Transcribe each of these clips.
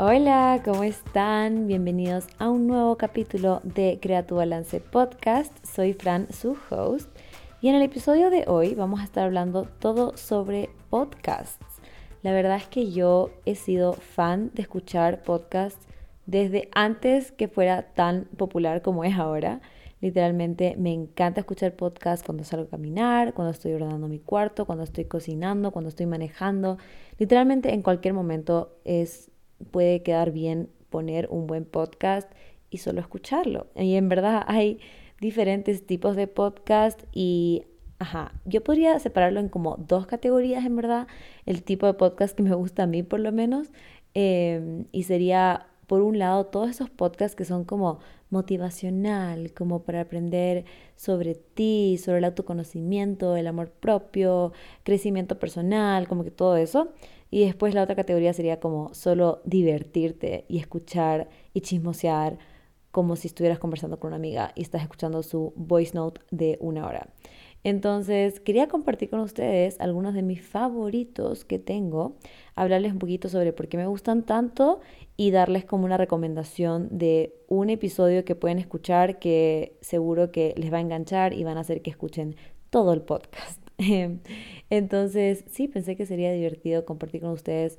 Hola, ¿cómo están? Bienvenidos a un nuevo capítulo de Crea tu Balance Podcast. Soy Fran, su host, y en el episodio de hoy vamos a estar hablando todo sobre podcasts. La verdad es que yo he sido fan de escuchar podcasts desde antes que fuera tan popular como es ahora. Literalmente me encanta escuchar podcasts cuando salgo a caminar, cuando estoy ordenando mi cuarto, cuando estoy cocinando, cuando estoy manejando. Literalmente en cualquier momento es puede quedar bien poner un buen podcast y solo escucharlo. Y en verdad hay diferentes tipos de podcast y, ajá, yo podría separarlo en como dos categorías en verdad, el tipo de podcast que me gusta a mí por lo menos, em, y sería por un lado todos esos podcasts que son como motivacional, como para aprender sobre ti, sobre el autoconocimiento, el amor propio, crecimiento personal, como que todo eso. Y después la otra categoría sería como solo divertirte y escuchar y chismosear como si estuvieras conversando con una amiga y estás escuchando su voice note de una hora. Entonces, quería compartir con ustedes algunos de mis favoritos que tengo, hablarles un poquito sobre por qué me gustan tanto y darles como una recomendación de un episodio que pueden escuchar que seguro que les va a enganchar y van a hacer que escuchen todo el podcast. Entonces, sí, pensé que sería divertido compartir con ustedes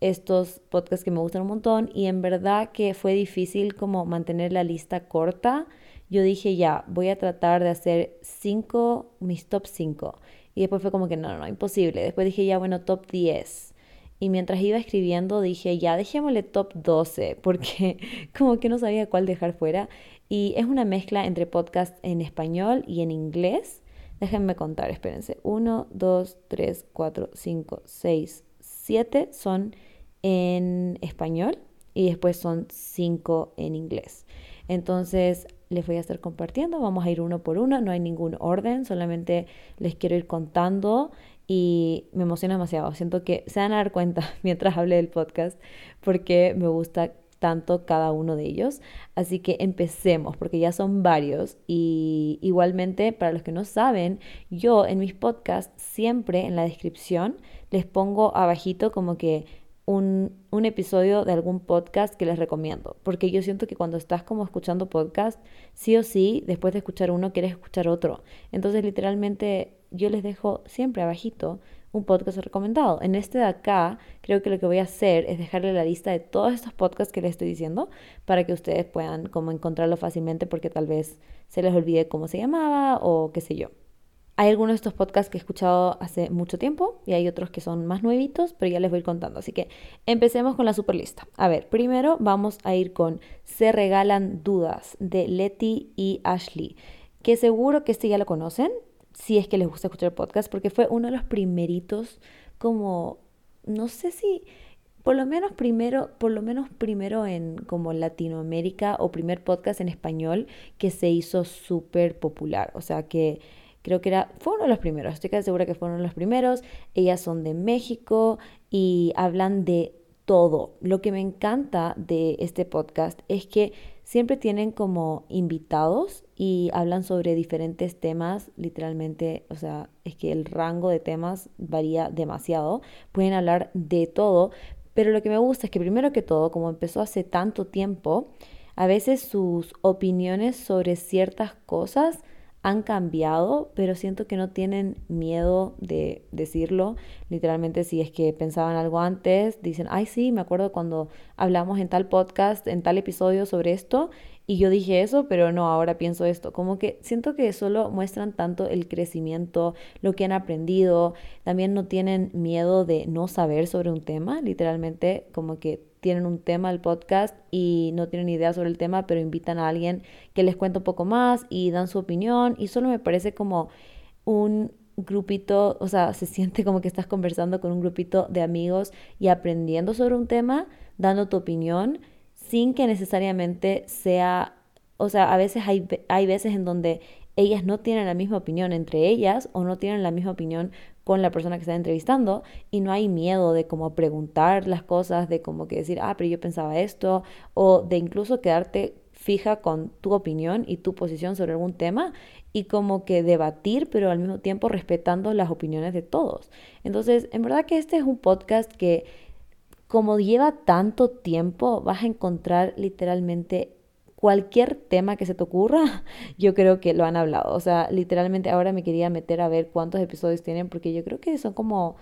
estos podcasts que me gustan un montón y en verdad que fue difícil como mantener la lista corta. Yo dije, ya, voy a tratar de hacer cinco, mis top 5. Y después fue como que no, no, no, imposible. Después dije, ya, bueno, top 10. Y mientras iba escribiendo dije, ya, dejémosle top 12, porque como que no sabía cuál dejar fuera. Y es una mezcla entre podcasts en español y en inglés. Déjenme contar, espérense. 1, 2, 3, 4, 5, 6, 7 son en español y después son 5 en inglés. Entonces les voy a estar compartiendo, vamos a ir uno por uno, no hay ningún orden, solamente les quiero ir contando y me emociona demasiado. Siento que se van a dar cuenta mientras hable del podcast porque me gusta tanto cada uno de ellos. Así que empecemos, porque ya son varios. Y igualmente, para los que no saben, yo en mis podcasts siempre en la descripción les pongo abajito como que un, un, episodio de algún podcast que les recomiendo. Porque yo siento que cuando estás como escuchando podcast, sí o sí, después de escuchar uno, quieres escuchar otro. Entonces, literalmente, yo les dejo siempre abajito un podcast recomendado. En este de acá, creo que lo que voy a hacer es dejarle la lista de todos estos podcasts que les estoy diciendo para que ustedes puedan como encontrarlo fácilmente porque tal vez se les olvide cómo se llamaba o qué sé yo. Hay algunos de estos podcasts que he escuchado hace mucho tiempo y hay otros que son más nuevitos, pero ya les voy contando. Así que empecemos con la super lista. A ver, primero vamos a ir con Se Regalan Dudas de Letty y Ashley, que seguro que este ya lo conocen si es que les gusta escuchar podcast, porque fue uno de los primeritos como, no sé si, por lo menos primero, por lo menos primero en como Latinoamérica o primer podcast en español que se hizo súper popular. O sea que creo que era, fue uno de los primeros, estoy casi segura que fue uno de los primeros. Ellas son de México y hablan de todo. Lo que me encanta de este podcast es que siempre tienen como invitados y hablan sobre diferentes temas, literalmente, o sea, es que el rango de temas varía demasiado. Pueden hablar de todo, pero lo que me gusta es que primero que todo, como empezó hace tanto tiempo, a veces sus opiniones sobre ciertas cosas han cambiado, pero siento que no tienen miedo de decirlo. Literalmente, si es que pensaban algo antes, dicen, ay, sí, me acuerdo cuando hablamos en tal podcast, en tal episodio sobre esto, y yo dije eso, pero no, ahora pienso esto. Como que siento que solo muestran tanto el crecimiento, lo que han aprendido, también no tienen miedo de no saber sobre un tema, literalmente como que tienen un tema del podcast y no tienen idea sobre el tema, pero invitan a alguien que les cuente un poco más y dan su opinión y solo me parece como un grupito, o sea, se siente como que estás conversando con un grupito de amigos y aprendiendo sobre un tema, dando tu opinión sin que necesariamente sea, o sea, a veces hay, hay veces en donde ellas no tienen la misma opinión entre ellas o no tienen la misma opinión con la persona que está entrevistando y no hay miedo de como preguntar las cosas, de como que decir, ah, pero yo pensaba esto, o de incluso quedarte fija con tu opinión y tu posición sobre algún tema y como que debatir, pero al mismo tiempo respetando las opiniones de todos. Entonces, en verdad que este es un podcast que como lleva tanto tiempo, vas a encontrar literalmente cualquier tema que se te ocurra, yo creo que lo han hablado. O sea, literalmente ahora me quería meter a ver cuántos episodios tienen, porque yo creo que son como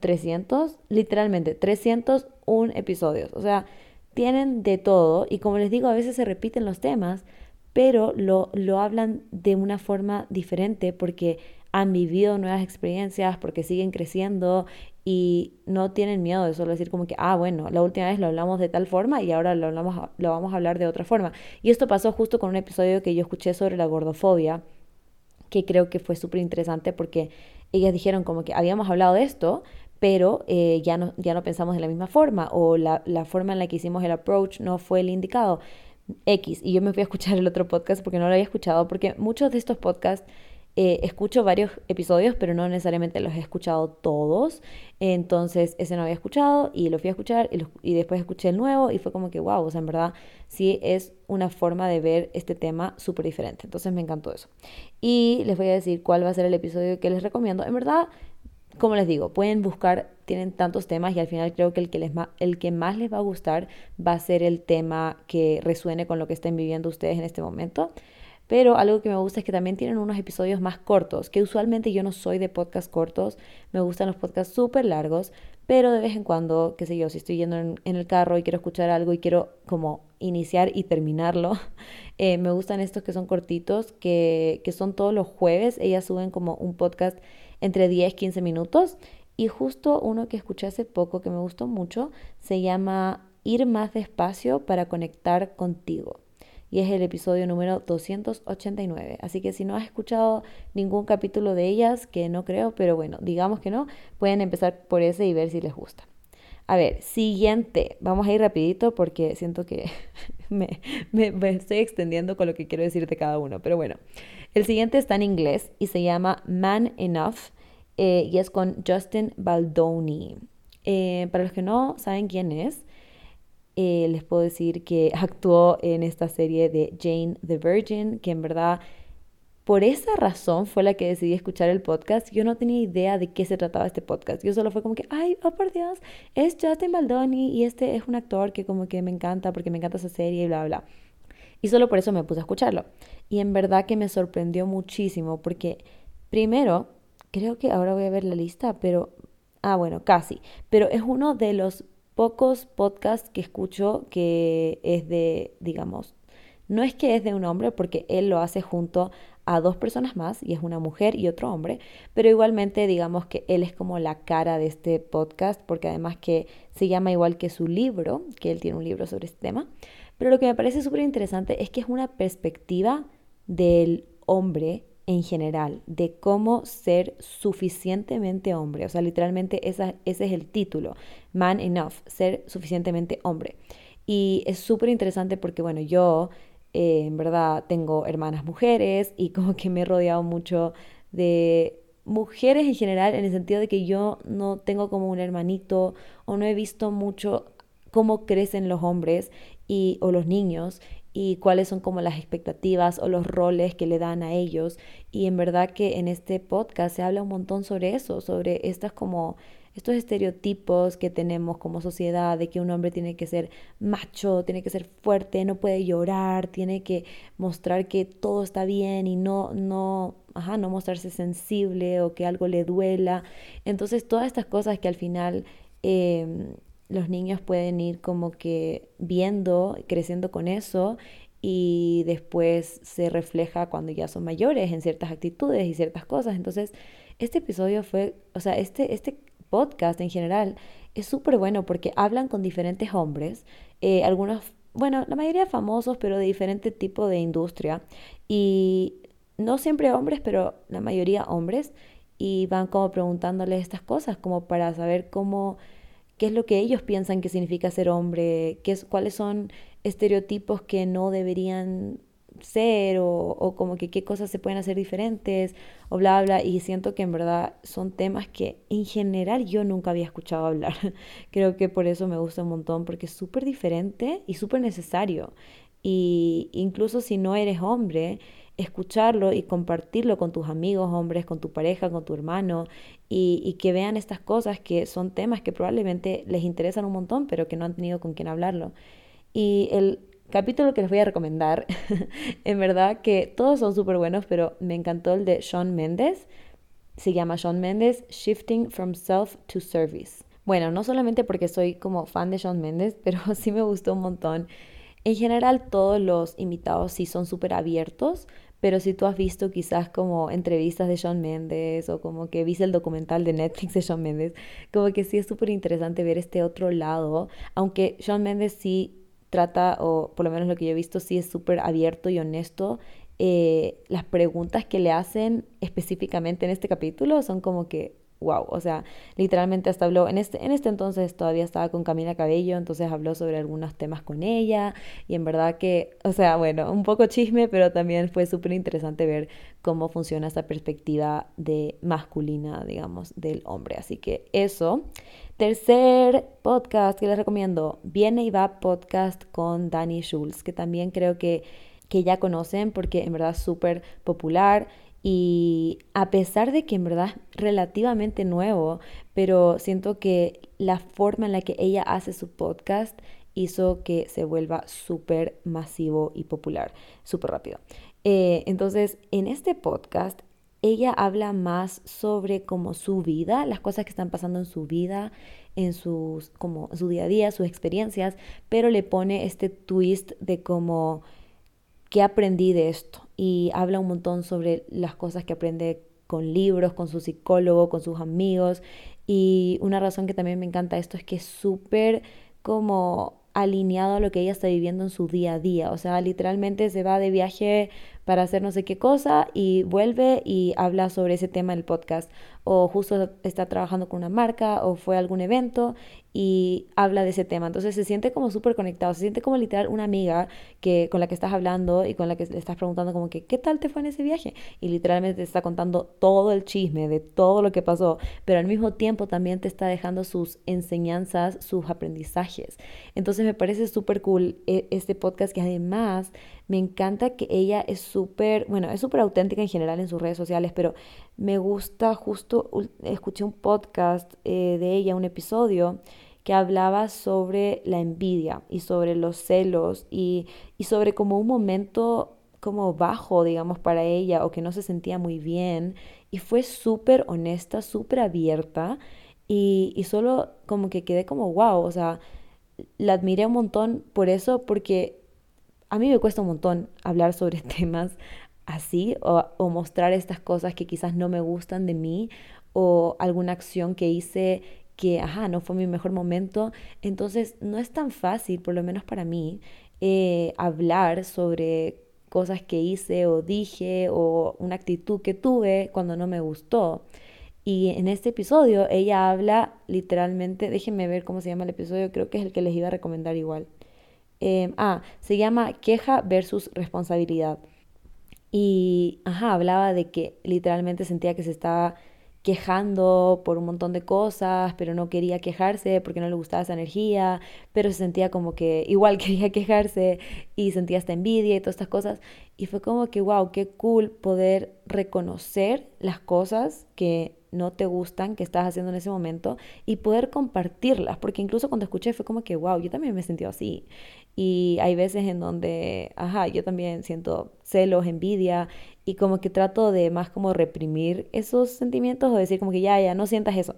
300, literalmente 301 episodios. O sea, tienen de todo y como les digo, a veces se repiten los temas, pero lo, lo hablan de una forma diferente porque han vivido nuevas experiencias, porque siguen creciendo y no tienen miedo de solo decir como que, ah, bueno, la última vez lo hablamos de tal forma y ahora lo, vamos a hablar de otra forma. Y esto pasó justo con un episodio que yo escuché sobre la gordofobia, que creo que fue súper interesante porque ellas dijeron como que habíamos hablado de esto, pero eh, ya, no, ya no pensamos de la misma forma o la, la forma en la que hicimos el approach no fue el indicado. X. Y yo me fui a escuchar el otro podcast porque no lo había escuchado, porque muchos de estos podcasts eh, escucho varios episodios, pero no necesariamente los he escuchado todos. Entonces, ese no había escuchado y lo fui a escuchar y, después escuché el nuevo y fue como que, wow, o sea, en verdad sí es una forma de ver este tema súper diferente. Entonces, me encantó eso. Y les voy a decir cuál va a ser el episodio que les recomiendo. En verdad, como les digo, pueden buscar, tienen tantos temas y al final creo que el que, les el que más les va a gustar va a ser el tema que resuene con lo que estén viviendo ustedes en este momento. Pero algo que me gusta es que también tienen unos episodios más cortos, que usualmente yo no soy de podcast cortos, me gustan los podcasts súper largos, pero de vez en cuando, qué sé yo, si estoy yendo en, el carro y quiero escuchar algo y quiero como iniciar y terminarlo, eh, me gustan estos que son cortitos, que, que son todos los jueves, ellas suben como un podcast entre 10 y 15 minutos. Y justo uno que escuché hace poco que me gustó mucho se llama Ir más despacio para conectar contigo y es el episodio número 289. Así que si no has escuchado ningún capítulo de ellas, que no creo, pero bueno, digamos que no, pueden empezar por ese y ver si les gusta. A ver, siguiente. Vamos a ir rapidito porque siento que me, estoy extendiendo con lo que quiero decir de cada uno. Pero bueno, el siguiente está en inglés y se llama Man Enough eh, y es con Justin Baldoni. Eh, para los que no saben quién es, eh, les puedo decir que actuó en esta serie de Jane the Virgin, que en verdad por esa razón fue la que decidí escuchar el podcast. Yo no tenía idea de qué se trataba este podcast. Yo solo fue como que, ay, oh por Dios, es Justin Baldoni y este es un actor que como que me encanta porque me encanta esa serie y bla, bla. Y solo por eso me puse a escucharlo. Y en verdad que me sorprendió muchísimo porque primero, creo que ahora voy a ver la lista, pero, ah, bueno, casi. Pero es uno de los pocos podcasts que escucho que es de, digamos, no es que es de un hombre porque él lo hace junto a dos personas más y es una mujer y otro hombre, pero igualmente digamos que él es como la cara de este podcast porque además que se llama igual que su libro, que él tiene un libro sobre este tema, pero lo que me parece súper interesante es que es una perspectiva del hombre en general, de cómo ser suficientemente hombre. O sea, literalmente ese es el título, Man Enough, ser suficientemente hombre. Y es súper interesante porque, bueno, yo eh, en verdad tengo hermanas mujeres y como que me he rodeado mucho de mujeres en general en el sentido de que yo no tengo como un hermanito o no he visto mucho cómo crecen los hombres y, o los niños y cuáles son como las expectativas o los roles que le dan a ellos. Y en verdad que en este podcast se habla un montón sobre eso, sobre estas como estos estereotipos que tenemos como sociedad de que un hombre tiene que ser macho, tiene que ser fuerte, no puede llorar, tiene que mostrar que todo está bien y no no ajá, no mostrarse sensible o que algo le duela. Entonces, todas estas cosas que al final em, los niños pueden ir como que viendo, creciendo con eso y después se refleja cuando ya son mayores en ciertas actitudes y ciertas cosas. Entonces, este episodio fue, o sea, este, este podcast en general es súper bueno porque hablan con diferentes hombres, eh, algunos, bueno, la mayoría famosos, pero de diferente tipo de industria. Y no siempre hombres, pero la mayoría hombres. Y van como preguntándoles estas cosas, como para saber cómo qué es lo que ellos piensan que significa ser hombre, qué es, cuáles son estereotipos que no deberían ser o, o, como que qué cosas se pueden hacer diferentes o bla bla y siento que en verdad son temas que en general yo nunca había escuchado hablar. Creo que por eso me gusta un montón porque es súper diferente y súper necesario. Y incluso si no eres hombre escucharlo y compartirlo con tus amigos hombres, con tu pareja, con tu hermano y, que vean estas cosas que son temas que probablemente les interesan un montón, pero que no han tenido con quién hablarlo. Y el capítulo que les voy a recomendar, en verdad que todos son súper buenos, pero me encantó el de Sean Mendes. Se llama Sean Mendes, Shifting from Self to Service. Bueno, no solamente porque soy como fan de Sean Mendes, pero sí me gustó un montón. En general todos los invitados sí son súper abiertos, pero si tú has visto quizás como entrevistas de Shawn Mendes o como que viste el documental de Netflix de Shawn Mendes, como que sí es súper interesante ver este otro lado, aunque Shawn Mendes sí trata, o por lo menos lo que yo he visto, sí es súper abierto y honesto. Eh, las preguntas que le hacen específicamente en este capítulo son como que wow, o sea, literalmente hasta habló, en este, en este entonces todavía estaba con Camila Cabello, entonces habló sobre algunos temas con ella y en verdad que, o sea, bueno, un poco chisme, pero también fue súper interesante ver cómo funciona esa perspectiva de masculina, digamos, del hombre. Así que eso. Tercer podcast que les recomiendo, Viene y va podcast con Danny Schulz, que también creo que, que ya conocen porque en verdad es súper popular y a pesar de que en verdad es relativamente nuevo, pero siento que la forma en la que ella hace su podcast hizo que se vuelva súper masivo y popular, súper rápido. Eh, entonces, en este podcast, ella habla más sobre como su vida, las cosas que están pasando en su vida, en sus, como su día a día, sus experiencias, pero le pone este twist de como qué aprendí de esto y habla un montón sobre las cosas que aprende con libros, con su psicólogo, con sus amigos. Y una razón que también me encanta esto es que es súper como alineado a lo que ella está viviendo en su día a día. O sea, literalmente se va de viaje para hacer no sé qué cosa y vuelve y habla sobre ese tema en el podcast. O justo está trabajando con una marca o fue a algún evento y habla de ese tema. Entonces se siente como súper conectado, se siente como literal una amiga que, con la que estás hablando y con la que le estás preguntando como que, ¿qué tal te fue en ese viaje? Y literalmente te está contando todo el chisme de todo lo que pasó, pero al mismo tiempo también te está dejando sus enseñanzas, sus aprendizajes. Entonces me parece súper cool eh, este podcast que además me encanta que ella es súper, bueno, es súper auténtica en general en sus redes sociales, pero me gusta justo, escuché un podcast eh, de ella, un episodio que hablaba sobre la envidia y sobre los celos y, y sobre como un momento como bajo, digamos, para ella o que no se sentía muy bien. Y fue súper honesta, súper abierta y, y solo como que quedé como, wow, o sea, la admiré un montón por eso, porque a mí me cuesta un montón hablar sobre temas así o, mostrar estas cosas que quizás no me gustan de mí o alguna acción que hice que, ajá, no fue mi mejor momento. Entonces, no es tan fácil, por lo menos para mí, eh, hablar sobre cosas que hice o dije o una actitud que tuve cuando no me gustó. Y en este episodio ella habla literalmente, déjenme ver cómo se llama el episodio, creo que es el que les iba a recomendar igual. Em, ah, se llama queja versus responsabilidad. Y, ajá, hablaba de que literalmente sentía que se estaba quejando por un montón de cosas, pero no quería quejarse porque no le gustaba esa energía, pero se sentía como que igual quería quejarse y sentía esta envidia y todas estas cosas. Y fue como que, wow, qué cool poder reconocer las cosas que no te gustan, que estás haciendo en ese momento y poder compartirlas, porque incluso cuando escuché fue como que, wow, yo también me he sentido así. Y hay veces en donde, ajá, yo también siento celos, envidia y como que trato de más como reprimir esos sentimientos o decir como que ya, ya, no sientas eso.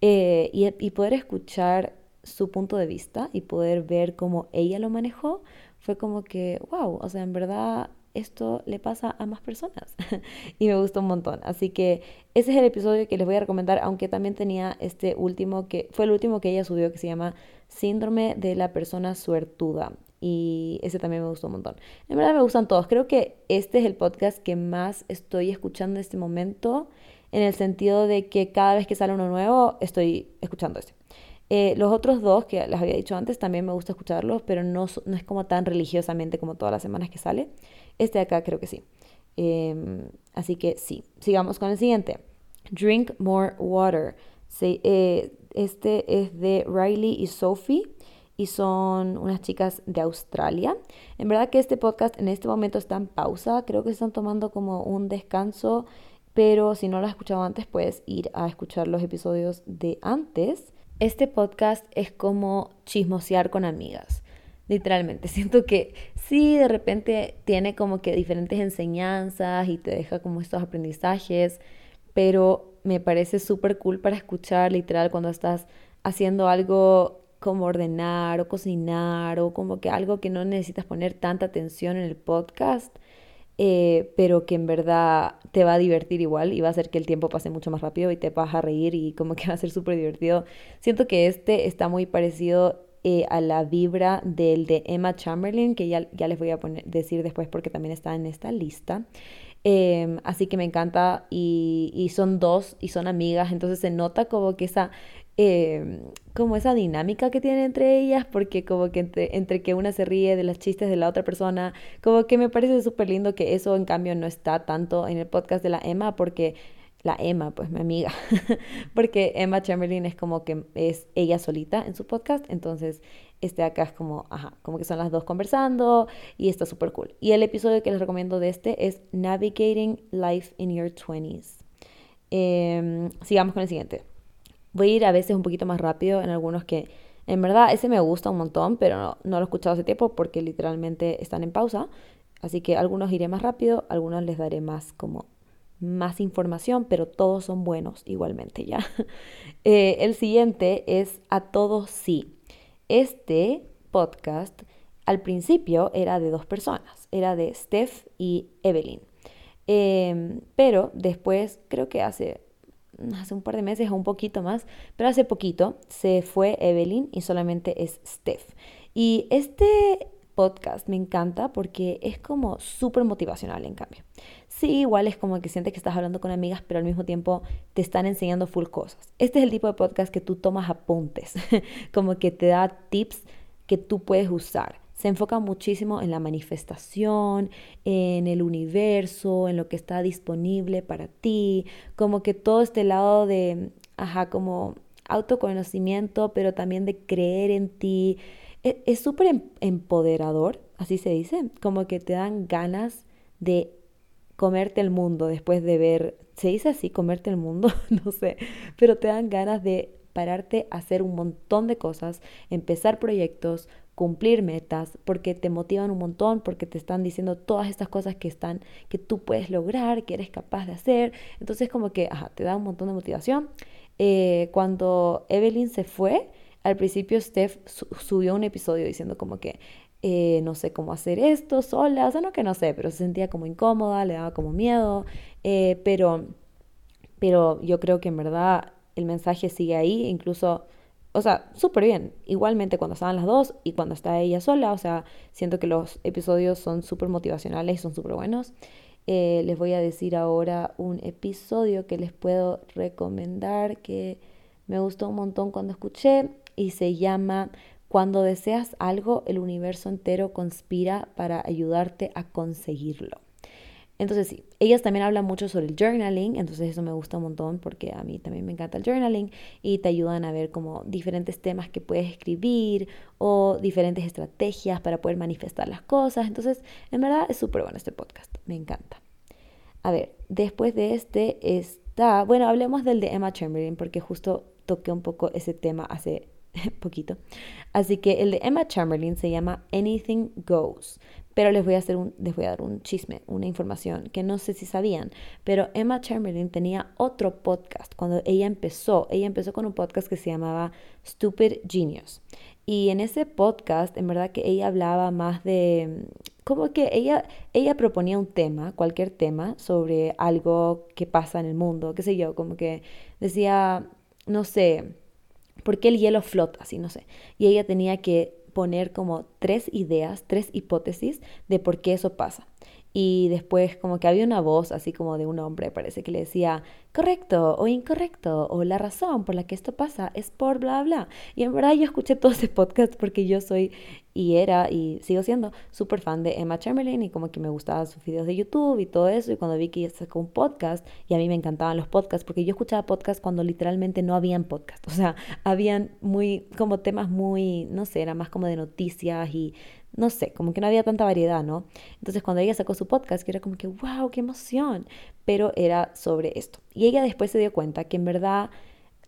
Eh, y, y poder escuchar su punto de vista y poder ver cómo ella lo manejó, fue como que, wow, o sea, en verdad esto le pasa a más personas y me gustó un montón. Así que ese es el episodio que les voy a recomendar, aunque también tenía este último que fue el último que ella subió que se llama Síndrome de la persona suertuda. Y ese también me gustó un montón. En verdad me gustan todos. Creo que este es el podcast que más estoy escuchando en este momento, en el sentido de que cada vez que sale uno nuevo, estoy escuchando este. Eh, los otros dos, que les había dicho antes, también me gusta escucharlos, pero no, no es como tan religiosamente como todas las semanas que sale. Este de acá creo que sí. Em, así que sí, sigamos con el siguiente. Drink More Water. Eh, este es de Riley y Sophie y son unas chicas de Australia. En verdad que este podcast en este momento está en pausa, creo que están tomando como un descanso pero si no lo has escuchado antes, puedes ir a escuchar los episodios de antes. Este podcast es como chismosear con amigas. Literalmente, siento que sí, de repente tiene como que diferentes enseñanzas y te deja como estos aprendizajes, pero me parece súper cool para escuchar literal cuando estás haciendo algo como ordenar o cocinar o como que algo que no necesitas poner tanta atención en el podcast, eh, pero que en verdad te va a divertir igual y va a hacer que el tiempo pase mucho más rápido y te vas a reír y como que va a ser súper divertido. Siento que este está muy parecido eh, a la vibra del de Emma Chamberlain, que ya, ya les voy a poner, decir después porque también está en esta lista. Em, así que me encanta y, y, son dos y son amigas, entonces se nota como que esa, em, como esa dinámica que tienen entre ellas, porque como que entre, que una se ríe de los chistes de la otra persona, como que me parece súper lindo que eso en cambio no está tanto en el podcast de la Emma, porque la Emma, pues mi amiga, porque Emma Chamberlain es como que es ella solita en su podcast, entonces este acá es como, ajá, como que son las dos conversando y está súper cool. Y el episodio que les recomiendo de este es Navigating Life in Your 20s. Em, sigamos con el siguiente. Voy a ir a veces un poquito más rápido en algunos que, en verdad, ese me gusta un montón, pero no, no lo he escuchado hace tiempo porque literalmente están en pausa. Así que algunos iré más rápido, algunos les daré más como más información, pero todos son buenos igualmente, ¿ya? Eh, el siguiente es A Todos Sí. Este podcast al principio era de dos personas, era de Steph y Evelyn. Em, pero después, creo que hace, hace un par de meses o un poquito más, pero hace poquito se fue Evelyn y solamente es Steph. Y este podcast me encanta porque es como súper motivacional en cambio. Sí, igual es como que sientes que estás hablando con amigas, pero al mismo tiempo te están enseñando full cosas. Este es el tipo de podcast que tú tomas apuntes, como que te da tips que tú puedes usar. Se enfoca muchísimo en la manifestación, en el universo, en lo que está disponible para ti, como que todo este lado de, ajá, como autoconocimiento, pero también de creer en ti, e, es súper em, empoderador, así se dice, como que te dan ganas de comerte el mundo después de ver, se dice así, comerte el mundo, no sé, pero te dan ganas de pararte a hacer un montón de cosas, empezar proyectos, cumplir metas, porque te motivan un montón, porque te están diciendo todas estas cosas que están, que tú puedes lograr, que eres capaz de hacer. Entonces como que, ajá, te da un montón de motivación. Eh, cuando Evelyn se fue, al principio Steph subió un episodio diciendo como que eh, no sé cómo hacer esto sola, o sea, no que no sé, pero se sentía como incómoda, le daba como miedo, eh, pero, pero yo creo que en verdad el mensaje sigue ahí, incluso, o sea, súper bien, igualmente cuando estaban las dos y cuando está ella sola, o sea, siento que los episodios son súper motivacionales y son súper buenos. Eh, les voy a decir ahora un episodio que les puedo recomendar que me gustó un montón cuando escuché y se llama Cuando deseas algo, el universo entero conspira para ayudarte a conseguirlo. Entonces sí, ellas también hablan mucho sobre el journaling, entonces eso me gusta un montón porque a mí también me encanta el journaling y te ayudan a ver como diferentes temas que puedes escribir o diferentes estrategias para poder manifestar las cosas. Entonces, en verdad es súper bueno este podcast, me encanta. A ver, después de este está, bueno, hablemos del de Emma Chamberlain porque justo toqué un poco ese tema hace poquito. Así que el de Emma Chamberlain se llama Anything Goes. Pero les voy a hacer un, les voy a dar un chisme, una información que no sé si sabían, pero Emma Chamberlain tenía otro podcast cuando ella empezó. Ella empezó con un podcast que se llamaba Stupid Genius. Y en ese podcast, en verdad que ella hablaba más de como que ella ella proponía un tema, cualquier tema sobre algo que pasa en el mundo, qué sé yo, como que decía, no sé, ¿Por qué el hielo flota? Así, no sé. Y ella tenía que poner como tres ideas, tres hipótesis de por qué eso pasa. Y después como que había una voz así como de un hombre, parece que le decía, correcto o incorrecto, o la razón por la que esto pasa es por bla, bla. Y en verdad yo escuché todo ese podcast porque yo soy y era y sigo siendo súper fan de Emma Chamberlain y como que me gustaban sus videos de YouTube y todo eso. Y cuando vi que ella sacó un podcast, y a mí me encantaban los podcasts porque yo escuchaba podcasts cuando literalmente no habían podcast. O sea, habían muy, como temas muy, no sé, era más como de noticias y no sé, como que no había tanta variedad, ¿no? Entonces cuando ella sacó su podcast, que era como que, wow, qué emoción, pero era sobre esto. Y ella después se dio cuenta que en verdad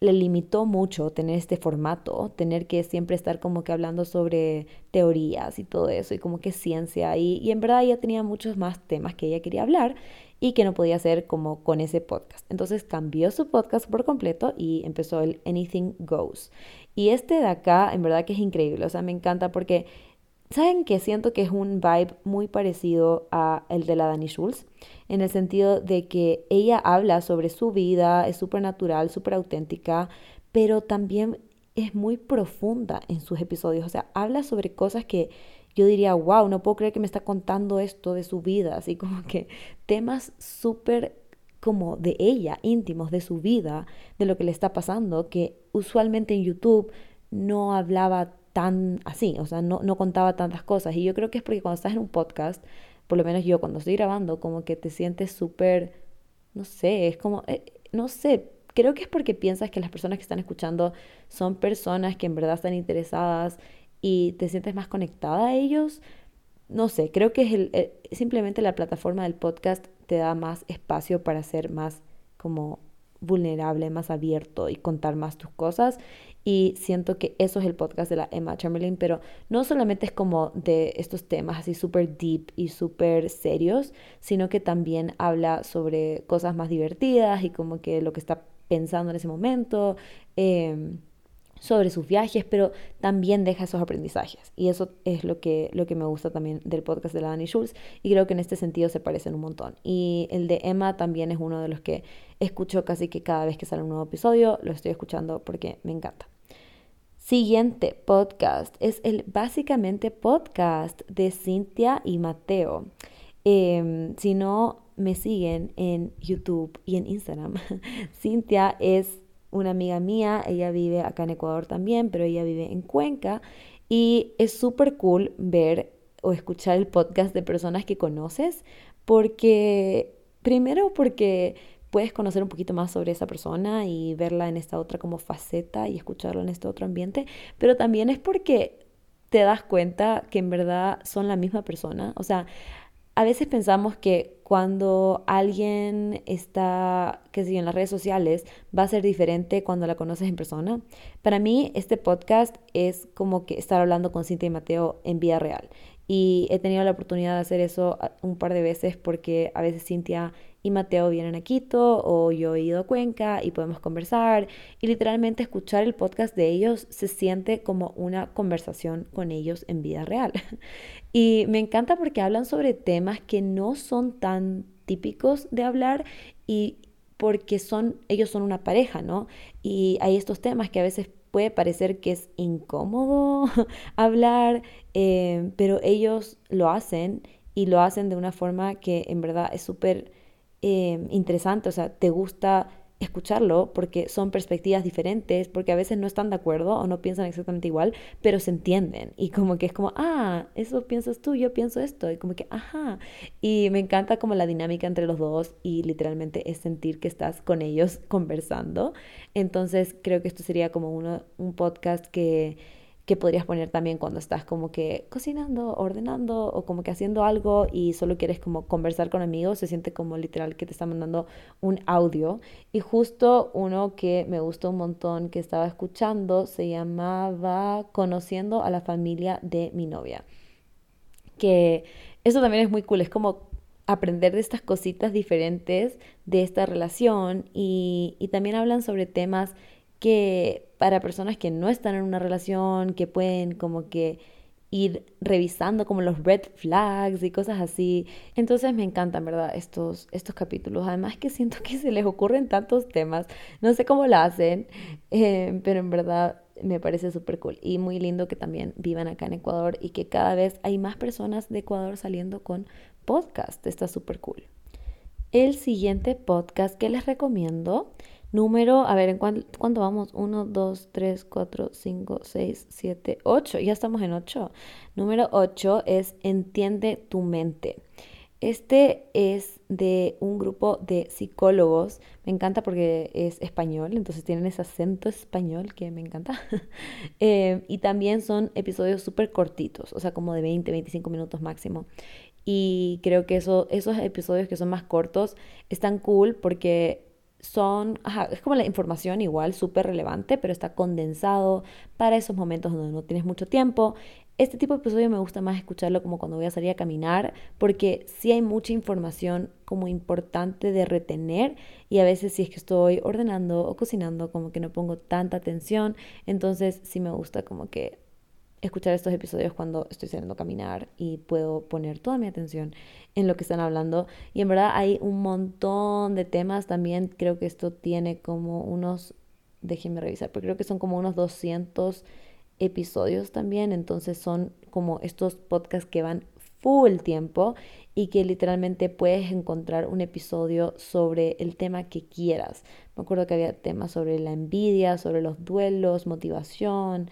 le limitó mucho tener este formato, tener que siempre estar como que hablando sobre teorías y todo eso, y como que ciencia, y, y en verdad ella tenía muchos más temas que ella quería hablar y que no podía hacer como con ese podcast. Entonces cambió su podcast por completo y empezó el Anything Goes. Y este de acá, en verdad que es increíble, o sea, me encanta porque ¿Saben que siento que es un vibe muy parecido a el de la Dani Schulz? En el sentido de que ella habla sobre su vida, es súper natural, súper auténtica, pero también es muy profunda en sus episodios. O sea, habla sobre cosas que yo diría, wow, no puedo creer que me está contando esto de su vida. Así como que temas súper como de ella, íntimos de su vida, de lo que le está pasando, que usualmente en YouTube no hablaba tan así, o sea, no, no contaba tantas cosas. Y yo creo que es porque cuando estás en un podcast, por lo menos yo cuando estoy grabando, como que te sientes súper, no sé, es como, eh, no sé, creo que es porque piensas que las personas que están escuchando son personas que en verdad están interesadas y te sientes más conectada a ellos. No sé, creo que es el, eh, simplemente la plataforma del podcast te da más espacio para ser más como vulnerable, más abierto y contar más tus cosas y siento que eso es el podcast de la Emma Chamberlain, pero no solamente es como de estos temas así súper deep y súper serios, sino que también habla sobre cosas más divertidas y como que lo que está pensando en ese momento. Em, sobre sus viajes, pero también deja esos aprendizajes. Y eso es lo que, lo que me gusta también del podcast de la Dani Schulz. Y creo que en este sentido se parecen un montón. Y el de Emma también es uno de los que escucho casi que cada vez que sale un nuevo episodio, lo estoy escuchando porque me encanta. Siguiente podcast es el básicamente podcast de Cintia y Mateo. Em, si no me siguen en YouTube y en Instagram, Cintia es una amiga mía, ella vive acá en Ecuador también, pero ella vive en Cuenca y es súper cool ver o escuchar el podcast de personas que conoces porque, primero porque puedes conocer un poquito más sobre esa persona y verla en esta otra como faceta y escucharlo en este otro ambiente, pero también es porque te das cuenta que en verdad son la misma persona. O sea, a veces pensamos que cuando alguien está, qué sé yo, en las redes sociales, va a ser diferente cuando la conoces en persona. Para mí, este podcast es como que estar hablando con Cintia y Mateo en vida real. Y he tenido la oportunidad de hacer eso un par de veces porque a veces Cintia y Mateo vienen a Quito o yo he ido a Cuenca y podemos conversar y literalmente escuchar el podcast de ellos se siente como una conversación con ellos en vida real. Y me encanta porque hablan sobre temas que no son tan típicos de hablar y porque son ellos son una pareja, ¿no? Y hay estos temas que a veces puede parecer que es incómodo hablar, eh, pero ellos lo hacen y lo hacen de una forma que en verdad es súper Em, interesante, o sea, te gusta escucharlo porque son perspectivas diferentes, porque a veces no están de acuerdo o no piensan exactamente igual, pero se entienden y como que es como, ah, eso piensas tú, yo pienso esto, y como que, ajá, y me encanta como la dinámica entre los dos y literalmente es sentir que estás con ellos conversando, entonces creo que esto sería como uno, un podcast que que podrías poner también cuando estás como que cocinando, ordenando o como que haciendo algo y solo quieres como conversar con amigos, se siente como literal que te está mandando un audio. Y justo uno que me gustó un montón que estaba escuchando se llamaba Conociendo a la familia de mi novia. Que eso también es muy cool, es como aprender de estas cositas diferentes de esta relación y, y también hablan sobre temas que para personas que no están en una relación, que pueden como que ir revisando como los red flags y cosas así. Entonces me encantan, ¿verdad? Estos, estos capítulos. Además que siento que se les ocurren tantos temas. No sé cómo lo hacen, eh, pero en verdad me parece súper cool. Y muy lindo que también vivan acá en Ecuador y que cada vez hay más personas de Ecuador saliendo con podcast. Está súper cool. El siguiente podcast que les recomiendo Número, a ver, ¿en cuánto, vamos? 1, 2, 3, 4, 5, 6, 7, 8. Ya estamos en 8. Número 8 es Entiende tu mente. Este es de un grupo de psicólogos. Me encanta porque es español, entonces tienen ese acento español que me encanta. Eh, y también son episodios súper cortitos, o sea, como de 20, 25 minutos máximo. Y creo que eso, esos episodios que son más cortos están cool porque son, es como la información igual súper relevante, pero está condensado para esos momentos donde no tienes mucho tiempo. Este tipo de episodio me gusta más escucharlo como cuando voy a salir a caminar, porque sí hay mucha información como importante de retener y a veces si es que estoy ordenando o cocinando como que no pongo tanta atención, entonces sí me gusta como que escuchar estos episodios cuando estoy saliendo a caminar y puedo poner toda mi atención en lo que están hablando. Y en verdad hay un montón de temas también, creo que esto tiene como unos, déjenme revisar, pero creo que son como unos 200 episodios también, entonces son como estos podcasts que van full tiempo y que literalmente puedes encontrar un episodio sobre el tema que quieras. Me acuerdo que había temas sobre la envidia, sobre los duelos, motivación.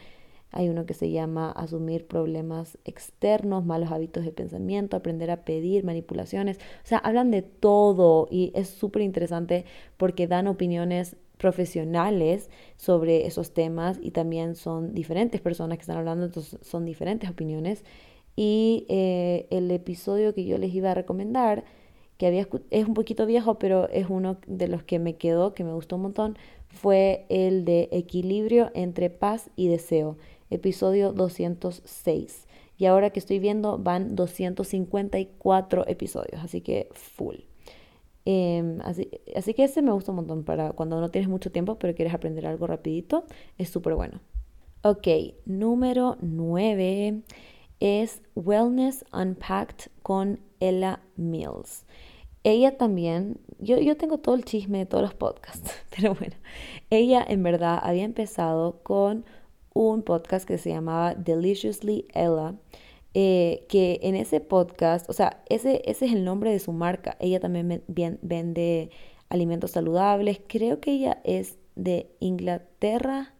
Hay uno que se llama asumir problemas externos, malos hábitos de pensamiento, aprender a pedir, manipulaciones. O sea, hablan de todo y es súper interesante porque dan opiniones profesionales sobre esos temas y también son diferentes personas que están hablando, entonces son diferentes opiniones. Y eh, el episodio que yo les iba a recomendar, que había, es un poquito viejo, pero es uno de los que me quedó, que me gustó un montón, fue el de Equilibrio entre paz y deseo, episodio 206. Y ahora que estoy viendo van 254 episodios, así que full. Em, así, así que ese me gusta un montón para cuando no tienes mucho tiempo pero quieres aprender algo rapidito. Es súper bueno. Ok, número 9 es Wellness Unpacked con Ella Mills. Ella también, yo, yo tengo todo el chisme de todos los podcasts, pero bueno, ella en verdad había empezado con un podcast que se llamaba Deliciously Ella eh, que en ese podcast, o sea, ese, ese es el nombre de su marca. Ella también vende alimentos saludables. Creo que ella es de Inglaterra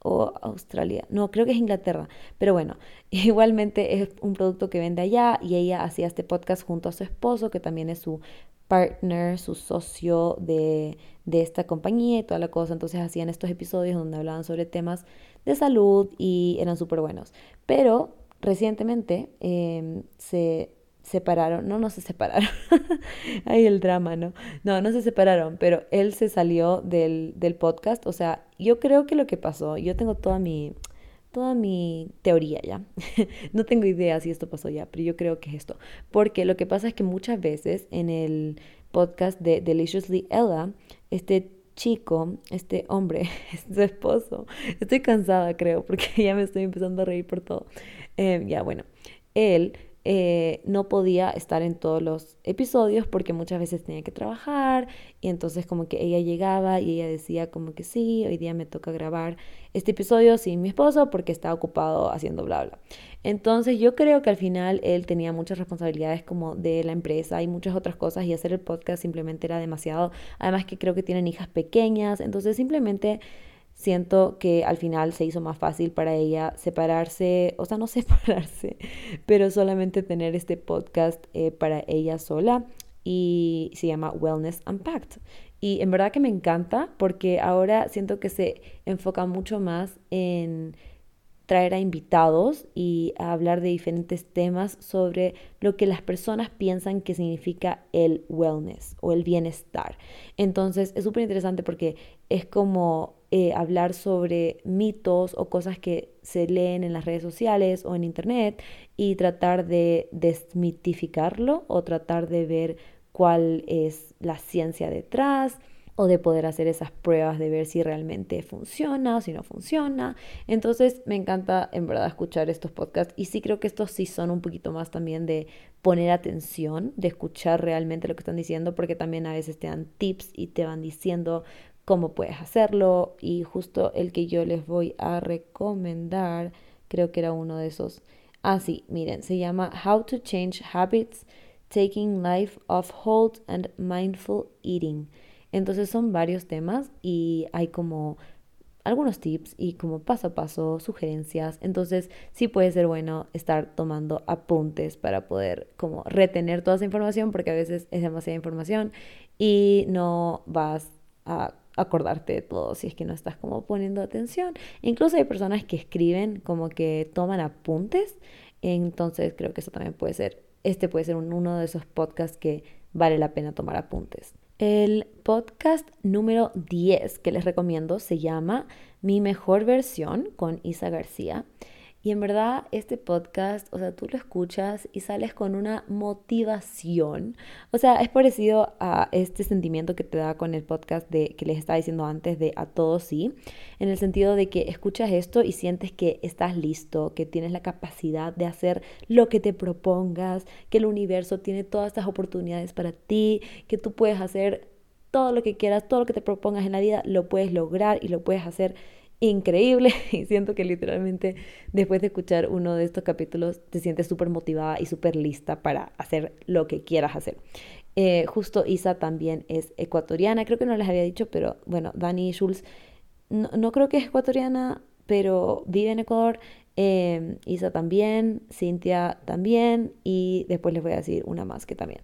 o Australia. No, creo que es Inglaterra. Pero bueno, igualmente es un producto que vende allá y ella hacía este podcast junto a su esposo, que también es su partner, su socio de, de esta compañía y toda la cosa. Entonces hacían estos episodios donde hablaban sobre temas de salud y eran súper buenos. Pero Recientemente em, se separaron, no, no se separaron, ahí el drama, ¿no? No, no se separaron, pero él se salió del, del podcast, o sea, yo creo que lo que pasó, yo tengo toda mi, toda mi teoría ya. no tengo idea si esto pasó ya, pero yo creo que es esto. Porque lo que pasa es que muchas veces en el podcast de Deliciously Ella, este chico, este hombre, su esposo, estoy cansada creo, porque ya me estoy empezando a reír por todo. Eh, ya bueno, él eh, no podía estar en todos los episodios porque muchas veces tenía que trabajar y entonces como que ella llegaba y ella decía como que sí, hoy día me toca grabar este episodio sin mi esposo porque está ocupado haciendo bla bla. Entonces yo creo que al final él tenía muchas responsabilidades como de la empresa y muchas otras cosas y hacer el podcast simplemente era demasiado. Además que creo que tienen hijas pequeñas, entonces simplemente siento que al final se hizo más fácil para ella separarse, o sea, no separarse, pero solamente tener este podcast eh, para ella sola y se llama Wellness Unpacked. Y en verdad que me encanta porque ahora siento que se enfoca mucho más en traer a invitados y hablar de diferentes temas sobre lo que las personas piensan que significa el wellness o el bienestar. Entonces es súper interesante porque es como eh, hablar sobre mitos o cosas que se leen en las redes sociales o en internet y tratar de desmitificarlo o tratar de ver cuál es la ciencia detrás o de poder hacer esas pruebas de ver si realmente funciona o si no funciona. Entonces me encanta en verdad escuchar estos podcasts y sí creo que estos sí son un poquito más también de poner atención, de escuchar realmente lo que están diciendo porque también a veces te dan tips y te van diciendo cómo puedes hacerlo y justo el que yo les voy a recomendar creo que era uno de esos. Ah, sí, miren, se llama How to Change Habits, Taking Life Off Hold and Mindful Eating. Entonces son varios temas y hay como algunos tips y como paso a paso sugerencias. Entonces sí puede ser bueno estar tomando apuntes para poder como retener toda esa información porque a veces es demasiada información y no vas a acordarte de todo si es que no estás como poniendo atención. Incluso hay personas que escriben como que toman apuntes. Entonces creo que eso también puede ser, este puede ser uno de esos podcasts que vale la pena tomar apuntes. El podcast número 10 que les recomiendo se llama Mi mejor versión con Isa García. Y en verdad este podcast, o sea, tú lo escuchas y sales con una motivación. O sea, es parecido a este sentimiento que te da con el podcast de que les estaba diciendo antes de a todos sí, en el sentido de que escuchas esto y sientes que estás listo, que tienes la capacidad de hacer lo que te propongas, que el universo tiene todas estas oportunidades para ti, que tú puedes hacer todo lo que quieras, todo lo que te propongas en la vida, lo puedes lograr y lo puedes hacer increíble y siento que literalmente después de escuchar uno de estos capítulos te sientes súper motivada y súper lista para hacer lo que quieras hacer. Eh, justo Isa también es ecuatoriana, creo que no les había dicho, pero bueno, Dani Schulz no, creo que es ecuatoriana, pero vive en Ecuador. Eh, Isa también, Cintia también y después les voy a decir una más que también.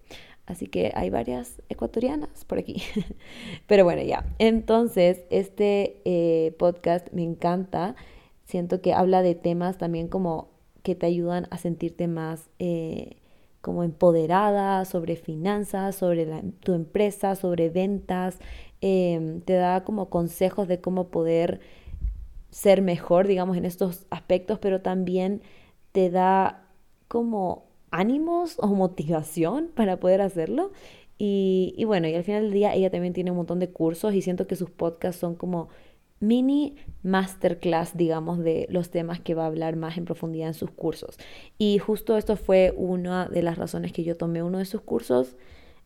Así que hay varias ecuatorianas por aquí. Pero bueno, ya. Entonces, este eh, podcast me encanta. Siento que habla de temas también como que te ayudan a sentirte más eh, como empoderada sobre finanzas, sobre tu empresa, sobre ventas. Em, te da como consejos de cómo poder ser mejor, digamos, en estos aspectos, pero también te da como ánimos o motivación para poder hacerlo. Y, y, bueno, y al final del día ella también tiene un montón de cursos y siento que sus podcasts son como mini masterclass, digamos, de los temas que va a hablar más en profundidad en sus cursos. Y justo esto fue una de las razones que yo tomé uno de sus cursos.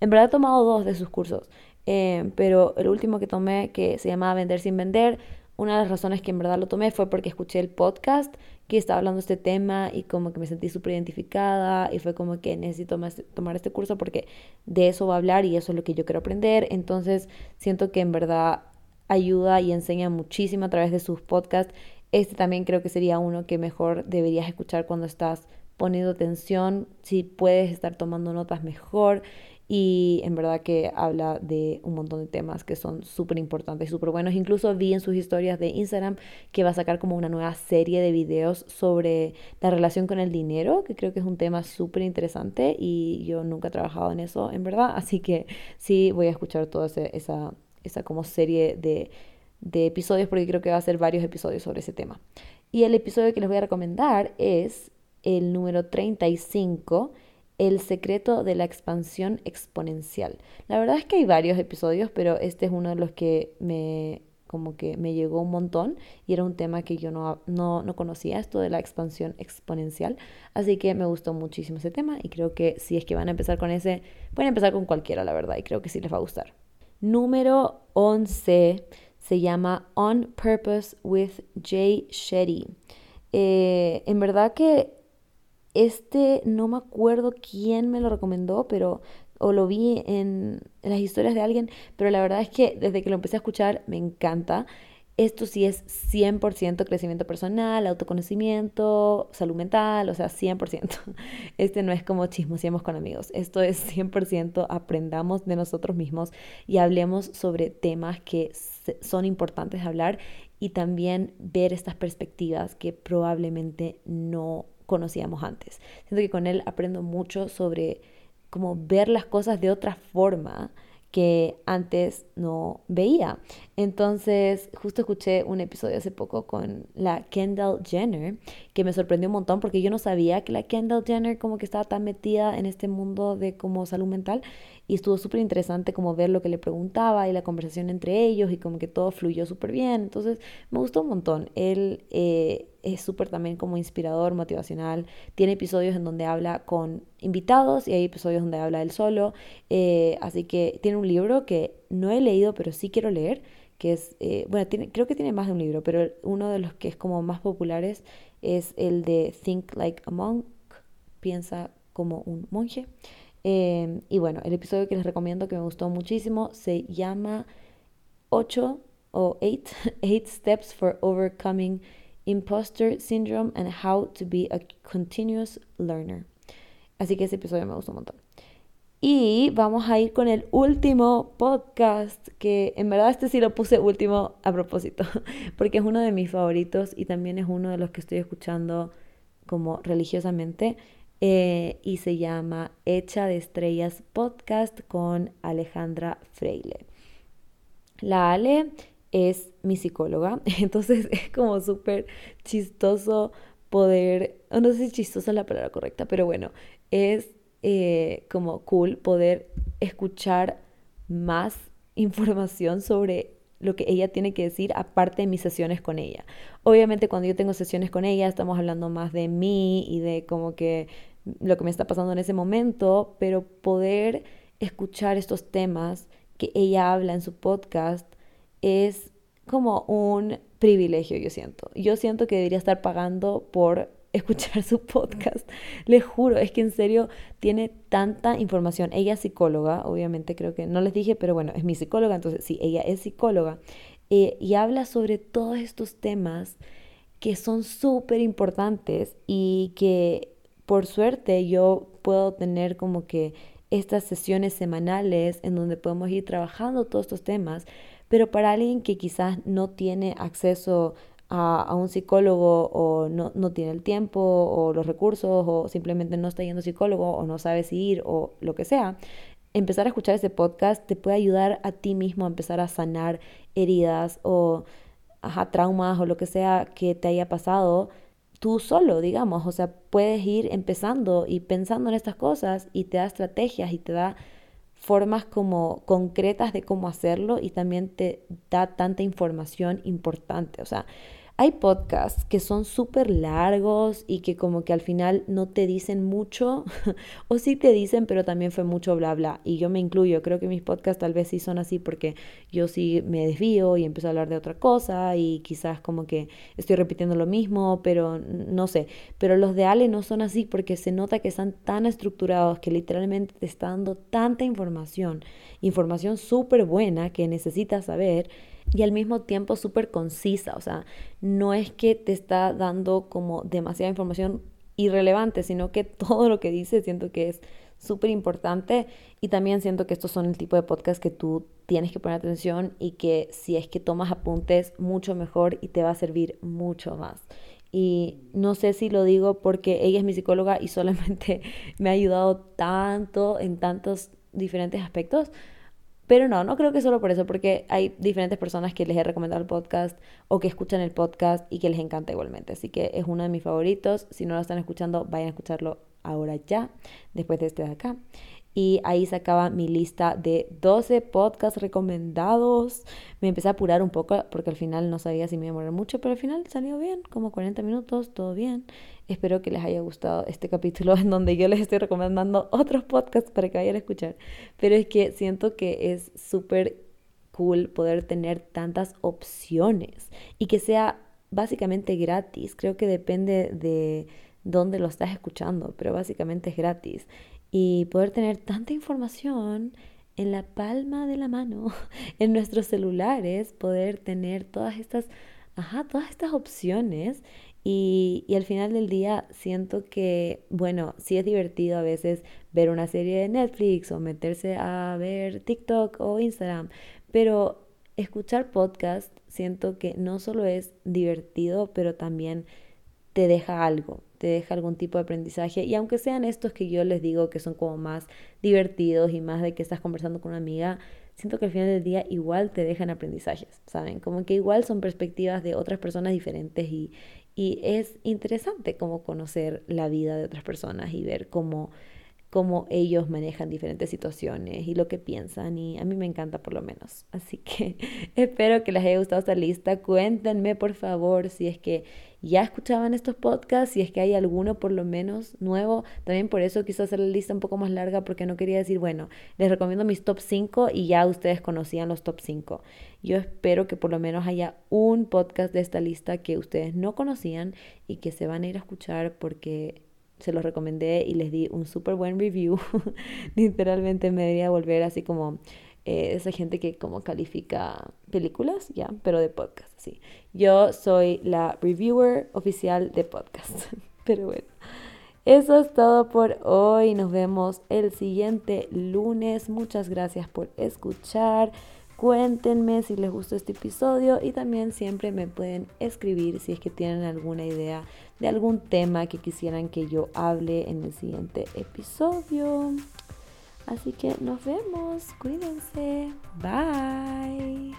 En verdad he tomado dos de sus cursos, eh, pero el último que tomé, que se llamaba Vender sin Vender, una de las razones que en verdad lo tomé fue porque escuché el podcast que estaba hablando este tema y como que me sentí súper identificada y fue como que necesito tomar este curso porque de eso va a hablar y eso es lo que yo quiero aprender. Entonces siento que en verdad ayuda y enseña muchísimo a través de sus podcasts. Este también creo que sería uno que mejor deberías escuchar cuando estás poniendo atención, si puedes estar tomando notas mejor y en verdad que habla de un montón de temas que son súper importantes y súper buenos. Incluso vi en sus historias de Instagram que va a sacar como una nueva serie de videos sobre la relación con el dinero, que creo que es un tema súper interesante y yo nunca he trabajado en eso, en verdad. Así que sí voy a escuchar toda esa, esa como serie de, de episodios porque creo que va a ser varios episodios sobre ese tema. Y el episodio que les voy a recomendar es el número 35 el secreto de la expansión exponencial. La verdad es que hay varios episodios, pero este es uno de los que me como que me llegó un montón y era un tema que yo no, no, no conocía, esto de la expansión exponencial. Así que me gustó muchísimo ese tema y creo que si es que van a empezar con ese, pueden empezar con cualquiera, la verdad, y creo que sí les va a gustar. Número 11 se llama On Purpose with Jay Shetty. Eh, en verdad que este no me acuerdo quién me lo recomendó, pero o lo vi en, las historias de alguien, pero la verdad es que desde que lo empecé a escuchar me encanta. Esto sí es 100% crecimiento personal, autoconocimiento, salud mental, o sea, 100%. Este no es como chismoseamos con amigos. Esto es 100% aprendamos de nosotros mismos y hablemos sobre temas que son importantes hablar y también ver estas perspectivas que probablemente no conocíamos antes. Siento que con él aprendo mucho sobre cómo ver las cosas de otra forma que antes no veía. Entonces, justo escuché un episodio hace poco con la Kendall Jenner, que me sorprendió un montón porque yo no sabía que la Kendall Jenner como que estaba tan metida en este mundo de como salud mental y estuvo súper interesante como ver lo que le preguntaba y la conversación entre ellos y como que todo fluyó súper bien. Entonces, me gustó un montón. Él... Eh, es súper también como inspirador, motivacional. Tiene episodios en donde habla con invitados y hay episodios donde habla él solo. Eh, así que tiene un libro que no he leído, pero sí quiero leer, que es, eh, bueno, creo que tiene más de un libro, pero uno de los que es como más populares es el de Think Like a Monk, piensa como un monje. Em, y bueno, el episodio que les recomiendo que me gustó muchísimo se llama 8 o eight, eight steps for overcoming imposter syndrome and how to be a continuous learner. Así que ese episodio me gustó un montón. Y vamos a ir con el último podcast, que en verdad este sí lo puse último a propósito, porque es uno de mis favoritos y también es uno de los que estoy escuchando como religiosamente. Eh, y se llama Hecha de Estrellas Podcast con Alejandra Freile. La Ale es mi psicóloga, entonces es como súper chistoso poder, no sé si chistosa es la palabra correcta, pero bueno, es eh, como cool poder escuchar más información sobre lo que ella tiene que decir aparte de mis sesiones con ella. Obviamente cuando yo tengo sesiones con ella estamos hablando más de mí y de como que lo que me está pasando en ese momento, pero poder escuchar estos temas que ella habla en su podcast es como un privilegio, yo siento. Yo siento que debería estar pagando por escuchar su podcast. Les juro, es que en serio tiene tanta información. Ella es psicóloga, obviamente creo que no les dije, pero bueno, es mi psicóloga, entonces sí, ella es psicóloga. Eh, y habla sobre todos estos temas que son súper importantes y que por suerte yo puedo tener como que estas sesiones semanales en donde podemos ir trabajando todos estos temas, pero para alguien que quizás no tiene acceso a, un psicólogo o no, no, tiene el tiempo o los recursos o simplemente no está yendo a psicólogo o no sabe si ir o lo que sea, empezar a escuchar ese podcast te puede ayudar a ti mismo a empezar a sanar heridas o traumas o lo que sea que te haya pasado tú solo, digamos. O sea, puedes ir empezando y pensando en estas cosas y te da estrategias y te da formas como concretas de cómo hacerlo y también te da tanta información importante. O sea, hay podcasts que son súper largos y que como que al final no te dicen mucho, o sí te dicen, pero también fue mucho bla bla. Y yo me incluyo, creo que mis podcasts tal vez sí son así porque yo sí me desvío y empiezo a hablar de otra cosa y quizás como que estoy repitiendo lo mismo, pero no sé. Pero los de Ale no son así porque se nota que están tan estructurados que literalmente te está dando tanta información, información súper buena que necesitas saber y al mismo tiempo súper concisa, o sea, no es que te está dando como demasiada información irrelevante, sino que todo lo que dice siento que es súper importante y también siento que estos son el tipo de podcast que tú tienes que poner atención y que si es que tomas apuntes mucho mejor y te va a servir mucho más. Y no sé si lo digo porque ella es mi psicóloga y solamente me ha ayudado tanto en tantos diferentes aspectos, pero no, no creo que solo por eso, porque hay diferentes personas que les he recomendado el podcast o que escuchan el podcast y que les encanta igualmente. Así que es uno de mis favoritos. Si no lo están escuchando, vayan a escucharlo ahora ya, después de este de acá y ahí se acaba mi lista de 12 podcasts recomendados. Me empecé a apurar un poco porque al final no sabía si me iba a morir mucho, pero al final salió bien, como 40 minutos, todo bien. Espero que les haya gustado este capítulo en donde yo les estoy recomendando otros podcasts para que vayan a escuchar. Pero es que siento que es súper cool poder tener tantas opciones y que sea básicamente gratis. Creo que depende de dónde lo estás escuchando, pero básicamente es gratis y poder tener tanta información en la palma de la mano, en nuestros celulares, poder tener todas estas, ajá, todas estas opciones. Y, y, al final del día siento que, bueno, sí es divertido a veces ver una serie de Netflix o meterse a ver TikTok o Instagram, pero escuchar podcast siento que no solo es divertido, pero también te deja algo, te deja algún tipo de aprendizaje. Y aunque sean estos que yo les digo que son como más divertidos y más de que estás conversando con una amiga, siento que al final del día igual te dejan aprendizajes, ¿saben? Como que igual son perspectivas de otras personas diferentes y, y es interesante como conocer la vida de otras personas y ver cómo cómo ellos manejan diferentes situaciones y lo que piensan y a mí me encanta por lo menos. Así que espero que les haya gustado esta lista. Cuéntenme por favor si es que ya escuchaban estos podcasts, si es que hay alguno por lo menos nuevo. También por eso quise hacer la lista un poco más larga porque no quería decir, bueno, les recomiendo mis top 5 y ya ustedes conocían los top 5. Yo espero que por lo menos haya un podcast de esta lista que ustedes no conocían y que se van a ir a escuchar porque se los recomendé y les di un súper buen review. Literalmente me debería volver así como eh, esa gente que como califica películas, ya, pero de podcast, sí. Yo soy la reviewer oficial de podcast, pero bueno. Eso es todo por hoy. Nos vemos el siguiente lunes. Muchas gracias por escuchar. Cuéntenme si les gustó este episodio y también siempre me pueden escribir si es que tienen alguna idea de algún tema que quisieran que yo hable en el siguiente episodio. Así que nos vemos. Cuídense. Bye.